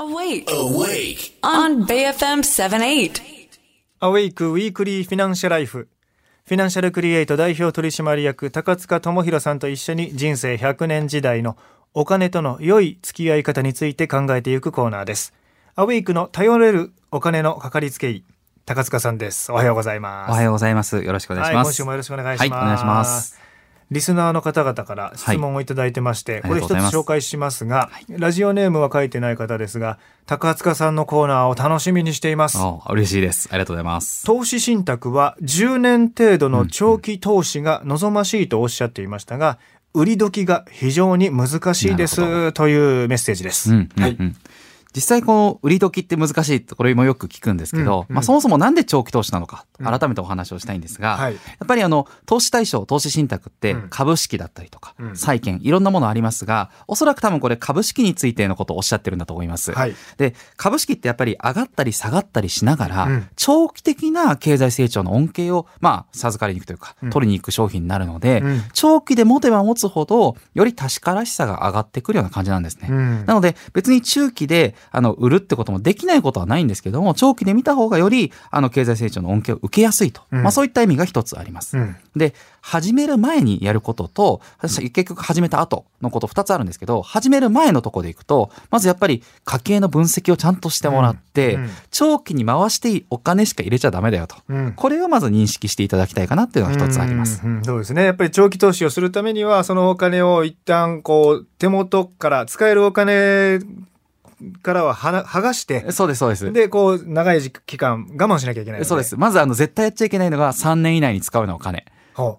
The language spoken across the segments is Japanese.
Awake. Awake. On bayfm 78. アウェイクウィークリーフィナンシャルライフ。フィナンシャルクリエイト代表取締役高塚智博さんと一緒に人生100年時代のお金との良い付き合い方について考えていくコーナーです。アウェイクの頼れるお金のかかりつけ医、高塚さんです。おはようございます。おはようございます。よろしくお願いしはい、ます。今週もよろしくお願いします。はいお願いします。リスナーの方々から質問をいただいてまして、はいこれ一つ紹介しますが、ラジオネームは書いてない方ですが、高塚さんのコーナーを楽しみにしています。お嬉しいです。ありがとうございます。投資信託は10年程度の長期投資が望ましいとおっしゃっていましたが、売り時が非常に難しいですというメッセージです。うん、うん、はいうん。実際この売り時って難しいってこれもよく聞くんですけど、うんうんまあそもそもなんで長期投資なのかうん。改めてお話をしたいんですが、はい。やっぱりあの投資対象投資信託ってうん。株式だったりとか、うん。債券いろんなものありますがおそらく多分これ株式についてのことをおっしゃってるんだと思います。はい。で株式ってやっぱり上がったり下がったりしながら、うん。長期的な経済成長の恩恵をまあ授かりに行くというか、うん。取りに行く商品になるので、うん。長期で持てば持つほどより確からしさが上がってくるような感じなんですね。うん。なので別に中期であの売るってこともできないことはないんですけども長期で見た方がよりあの経済成長の恩恵を受けやすいと、うんまあ、そういった意味が一つあります。うんで始める前にやることと結局始めた後のこと2つあるんですけど始める前のところでいくとまずやっぱり家計の分析をちゃんとしてもらって、うんうん長期に回していいお金しか入れちゃダメだよと。うんこれをまず認識していただきたいかなっていうのが一つあります。そうですね。やっぱり長期投資をするためには、そのお金を一旦こう手元から使えるお金からははな剥がして、そうですそうです。でこう長い期間我慢しなきゃいけないのそうです。まずあの絶対やっちゃいけないのが3年以内に使うようなお金。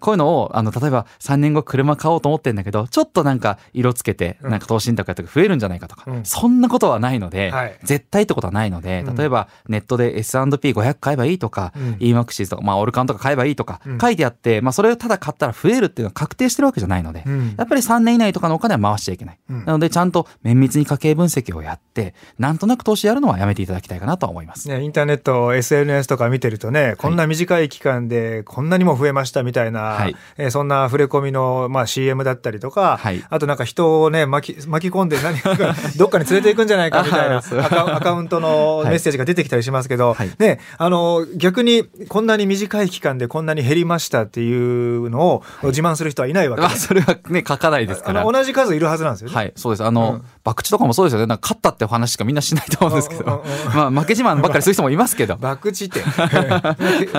こういうのを、あの、例えば3年後車買おうと思ってんだけど、ちょっとなんか色つけて、うん。なんか投資信託やったら増えるんじゃないかとか、うん。そんなことはないので、はい。絶対ってことはないので、うん。例えばネットで S&P500 買えばいいとか、うん。EMAXIS とか、まあオルカンとか買えばいいとかうん。書いてあって、まあそれをただ買ったら増えるっていうのは確定してるわけじゃないので、うん。やっぱり3年以内とかのお金は回しちゃいけない。うん。なのでちゃんと綿密に家計分析をやって、なんとなく投資やるのはやめていただきたいかなとは思います。ね、インターネット SNS とか見てるとねこんな短い期間でこんなにも増えましたみたいな、はいえーそんな触れ込みの、まあ、CM だったりとか、はいあとなんか人をね巻き巻き込んで何か どっかに連れていくんじゃないかみたいな アカアカウントのはいメッセージが出てきたりしますけど、はいね、あの逆にこんなに短い期間でこんなに減りましたっていうのを自慢する人はいないわけまあです。それはね、書かないですから。同じ数いるはずなんですよね。はい、そうです。あの、うん博打とかもそうですよね。なんか勝ったってお話しかみんなしないと思うんですけどうん。まあ、負け自慢ばっかりする人もいますけど。博打って、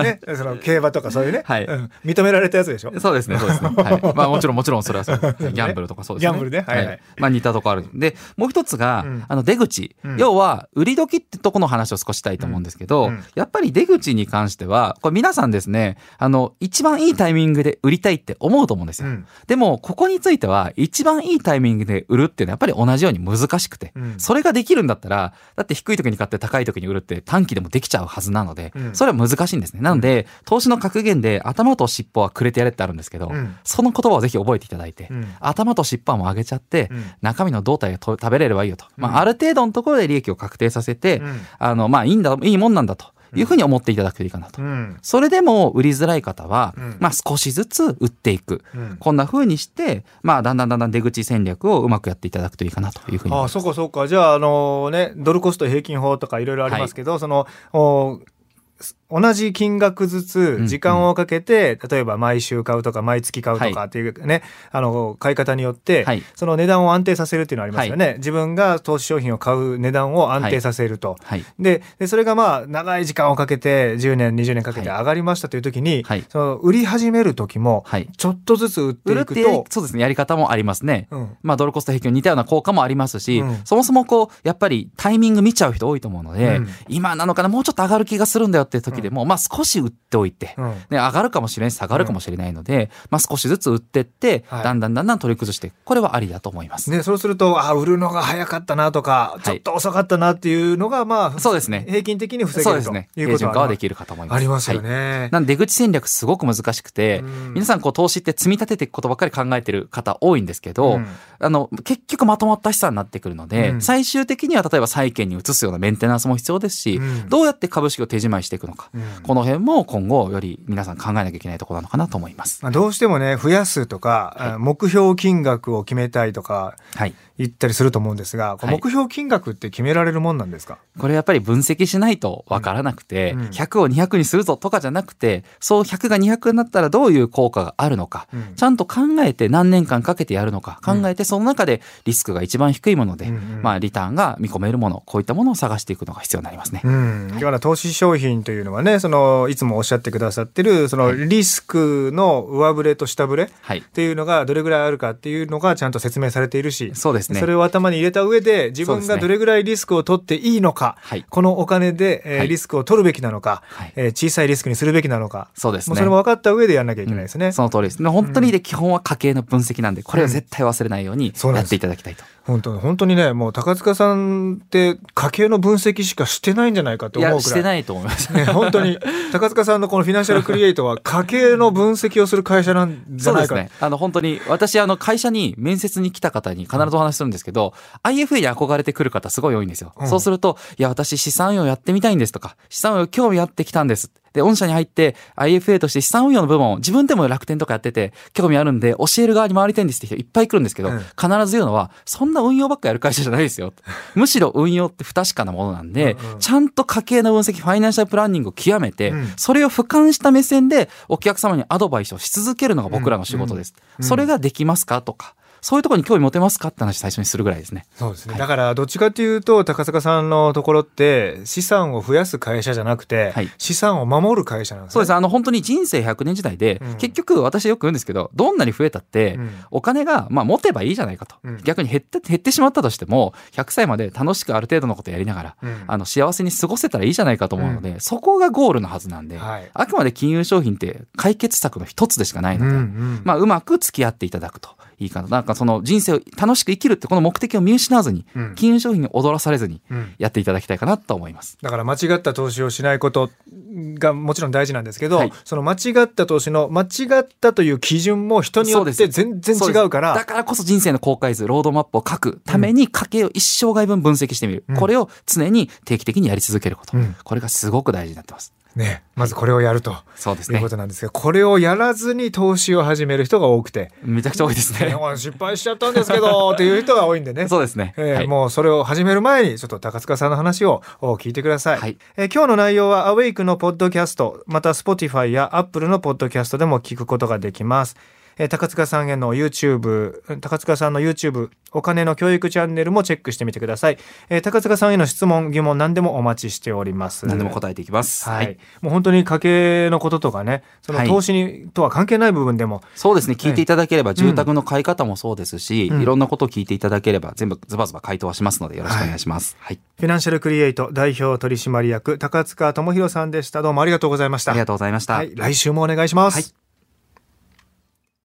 ね、その競馬とかそういうね、はいうん認められたやつでしょ？そうですね、そうですね。はい。まあ、もちろん、もちろん、それはそう。ギャンブルとかそうですね。ギャンブルねはいはいまあ、似たとこある。で、もう一つが、うんあの、出口。うん要は、売り時ってとこの話を少ししたいと思うんですけど、うんうんやっぱり出口に関しては、これ皆さんですね、あの、一番いいタイミングで売りたいって思うと思うんですよ。うんでも、ここについては、一番いいタイミングで売るっていうのはやっぱり同じように難しくて、うんそれができるんだったら、だって低い時に買って高い時に売るって短期でもできちゃうはずなので、うんそれは難しいんですね。なので、投資の格言で頭と尻尾はくれてやれってあるんですけど、うん。その言葉をぜひ覚えていただいて、うん。頭と尻尾はもう上げちゃって、うん。中身の胴体をと食べれればいいよと。まうん。あ、ある程度のところで利益を確定させて、うん。あの、まあ、いいんだ、いいもんなんだというふうに思っていただくといいかなと。うん。それでも売りづらい方は、うん。まあ少しずつ売っていく。うん。こんな風にして、まあだんだんだんだん出口戦略をうまくやっていただくといいかなというふうに。ああそうかそうか。じゃああのねドルコスト平均法とかいろいろありますけど、そのお同じ金額ずつん時間をかけて、例えば毎週買うとか毎月買うとかっていうね、あの買い方によって、はい。その値段を安定させるっていうのはありますよね、自分が投資商品を買う値段を安定させると、はい。ででそれがまあ長い時間をかけて10年20年かけてはい。上がりましたという時に、はい。その売り始める時もはい。ちょっとずつ売っていくと、そうですね、やり方もありますね。うん。まあ、ドルコスト平均に似たような効果もありますし、うん。そもそもこう、やっぱりタイミング見ちゃう人多いと思うので、うん。今なのかな、もうちょっと上がる気がするんだよって時でも、まあ少し売っておいて、うんね、上がるかもしれないし、下がるかもしれないので、まあ少しずつ売ってって、はいだんだんだんだん取り崩して、これはありだと思います。ね、そうするとあ売るのが早かったなとか、いちょっと遅かったなっていうのがまあそうですね。平均的に防げるとそうですね。いうこと平準化はでるきるかと思います。ありますよはいね。なんで出口戦略すごく難しくて、うん皆さんこう投資って積み立てていくことばっかり考えてる方多いんですけど、うんあの結局まとまった資産になってくるので、うん最終的には例えば債券に移すようなメンテナンスも必要ですし、うんどうやって株式を手仕舞いしてしていくのか、うん。この辺も今後より皆さん考えなきゃいけないところなのかなと思います。まあ、どうしてもね増やすとか、はい。目標金額を決めたいとかはい。言ったりすると思うんですが、はい。目標金額って決められるもんなんですか、これやっぱり分析しないとわからなくて、うん。100を200にするぞとかじゃなくて、そう100が200になったらどういう効果があるのか、うん。ちゃんと考えて何年間かけてやるのか、考えてその中でリスクが一番低いもので、うんうんまあリターンが見込めるもの、こういったものを探していくのが必要になりますね。うん、今日は投資商品というのはねそのいつもおっしゃってくださってるそのリスクの上振れと下振れっはい。ていうのがどれぐらいあるかっていうのがちゃんと説明されているしそうですね。それを頭に入れた上で自分がどれぐらいリスクを取っていいのか、はいこのお金で、えーはいリスクを取るべきなのか、はいえー小さいリスクにするべきなのかそうですね。もうそれも分かった上でやんなきゃいけないですね。うんその通りですね。本当にで基本は家計の分析なんで、これは絶対忘れないようにやっていただきたいと。本当本当にねもう高塚さんって家計の分析しかしてないんじゃないかといや、思うくらい。してないと思います。ね、本当に高塚さんのこのフィナンシャルクリエイトは家計の分析をする会社なんじゃないかそうですね。あの、本当に、私、あの、会社に面接に来た方に必ずお話しするんですけど、IFA に憧れてくる方すごい多いんですよ。うんそうすると、いや、私、資産運用やってみたいんですとか、資産運用興味あってきたんです。で、御社に入って、IFA として資産運用の部門を自分でも楽天とかやってて、興味あるんで、教える側に回りたいんですって人いっぱい来るんですけど、うん。必ず言うのは、そんな運用ばっかやる会社じゃないですよ。むしろ運用って不確かなものなんで、ちゃんと家計の分析、ファイナンシャルプランニングを極めて、うん。それを俯瞰した目線でお客様にアドバイスをし続けるのが僕らの仕事です。うん。それができますか？とか、そういうところに興味持てますかって話最初にするぐらいですね。そうですね、はい。だからどっちかというと高塚さんのところって資産を増やす会社じゃなくて、はい。資産を守る会社なんですね。そうです。あの、本当に人生100年時代で、うん。結局私よく言うんですけど、どんなに増えたって、うん。お金が、まあ、持てばいいじゃないかと。うん。逆に減って、減ってしまったとしても、100歳まで楽しくある程度のことやりながら、うん。あの、幸せに過ごせたらいいじゃないかと思うので、そこがゴールのはずなんで、はい。あくまで金融商品って解決策の一つでしかないので、うんうん。まあ、うまく付き合っていただくといいかな。なんかその人生を楽しく生きるってこの目的を見失わずに、うん金融商品に踊らされずにうんやっていただきたいかなと思います。だから間違った投資をしないことがもちろん大事なんですけど、はいその間違った投資の間違ったという基準も人によって全然違うからだからこそ人生の公開図、ロードマップを書くために家計を一生涯分分析してみる。うんこれを常に定期的にやり続けること。うんこれがすごく大事になってます。ねまずこれをやるとそうですねいうこ。となんですが、これをやらずに投資を始める人が多くて、めちゃくちゃ多いですねね。失敗しちゃったんですけど っていう人が多いんでね。そうですね。えーはいもうそれを始める前にちょっと高塚さんの話をお聞いてください、はいえー今日の内容はアウェイクのポッドキャストまた Spotify や Apple のポッドキャストでも聞くことができます、えー高塚さんへの YouTube 高塚さんの YouTube お金の教育チャンネルもチェックしてみてください、えー高塚さんへの質問疑問何でもお待ちしております。何でも答えていきます。はい、もう本当に家計のこととかねそのはい。投資にとは関係ない部分でも、そうですね。聞いていただければ、住宅の買い方もそうですし、うん。いろんなことを聞いていただければ、全部ズバズバ回答はしますので、よろしくお願いします。はい。フィナンシャルクリエイト代表取締役高塚智博さんでした。どうもありがとうございました。ありがとうございました。はい、来週もお願いします。はい